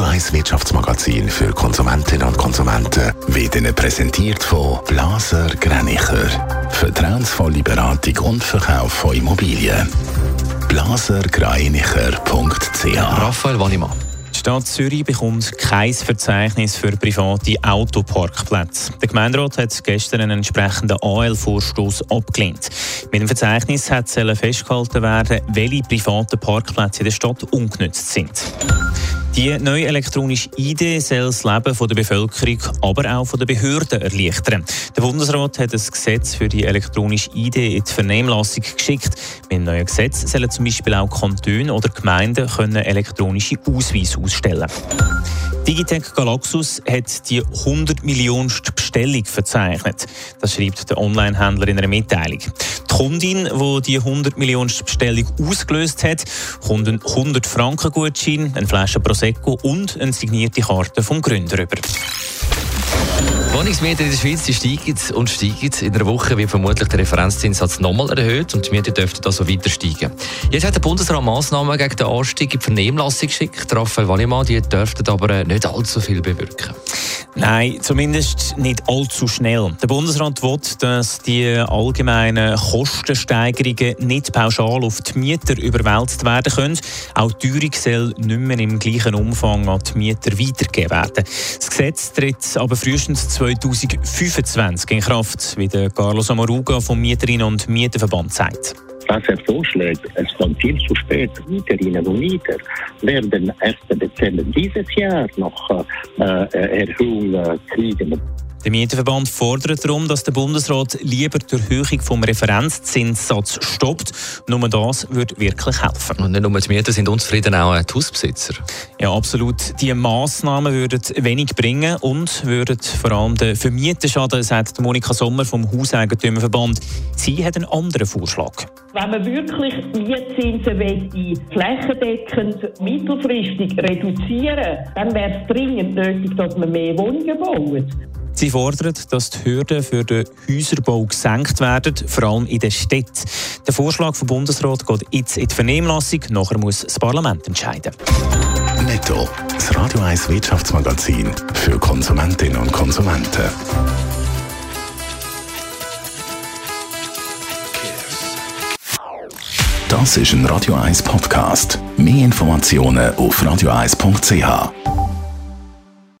Radio 1 Wirtschaftsmagazin für Konsumentinnen und Konsumenten wird Ihnen präsentiert von Blaser Greinicher. Vertrauensvolle Beratung und Verkauf von Immobilien. blasergreinicher.ch Raphael Wallimann. Die Stadt Zürich bekommt kein Verzeichnis für private Autoparkplätze. Der Gemeinderat hat gestern einen entsprechenden AL-Vorstoß abgelehnt. Mit dem Verzeichnis hat festgehalten werden, welche privaten Parkplätze in der Stadt ungenutzt sind. Die neue elektronische ID soll das Leben der Bevölkerung, aber auch der Behörden erleichtern. Der Bundesrat hat ein Gesetz für die elektronische ID in die Vernehmlassung geschickt. Mit dem neuen Gesetz sollen zum Beispiel auch Kantone oder Gemeinden können elektronische Ausweise ausstellen Digitec Galaxus hat die 100 Millionste Bestellung verzeichnet. Das schreibt der Onlinehändler in einer Mitteilung. Die Kundin, die die 100 Millionste Bestellung ausgelöst hat, kommt einen 100 Franken Gutschein, eine Flasche Prosecco und eine signierte Karte vom Gründer über. Wohnungsmieten in der Schweiz die steigen und steigen. In einer Woche wird vermutlich der Referenzzinssatz nochmal erhöht und die Miete dürften also weiter steigen. Jetzt hat der Bundesrat Massnahmen gegen den Anstieg in die Vernehmlassung geschickt. Raphael Wallimann, die dürften aber nicht allzu viel bewirken. Nein, zumindest nicht allzu schnell. Der Bundesrat will, dass die allgemeinen Kostensteigerungen nicht pauschal auf die Mieter überwälzt werden können. Auch die Teuerung soll nicht mehr im gleichen Umfang an die Mieter weitergegeben werden. Das Gesetz tritt aber frühestens 2025 in Kraft, wie der Carlos Amaruga vom Mieterinnen- und Mieterverband sagt was er vorschlägt, es kommt viel zu spät. Mieterinnen und Mieter werden erst Dezember dieses Jahr noch äh, äh Erhöhung kriegen. Der Mieterverband fordert darum, dass der Bundesrat lieber die Erhöhung vom Referenzzinssatz stoppt. Nur das würde wirklich helfen. Und nicht nur die Mieter sind unzufrieden, auch die Hausbesitzer. Ja, absolut. Die Massnahmen würden wenig bringen und würden vor allem den Vermieter schaden, sagt Monika Sommer vom Hauseigentümerverband. Sie hat einen anderen Vorschlag. Wenn man wirklich Mietzinsen flächendeckend mittelfristig reduzieren dann wäre es dringend nötig, dass man mehr Wohnungen baut. Sie fordern, dass die Hürden für den Häuserbau gesenkt werden, vor allem in den Städten. Der Vorschlag vom Bundesrat geht jetzt in die Vernehmlassung. Nachher muss das Parlament entscheiden. Netto, das Radio 1 Wirtschaftsmagazin für Konsumentinnen und Konsumenten. Das ist ein Radio 1 Podcast. Mehr Informationen auf radio1.ch.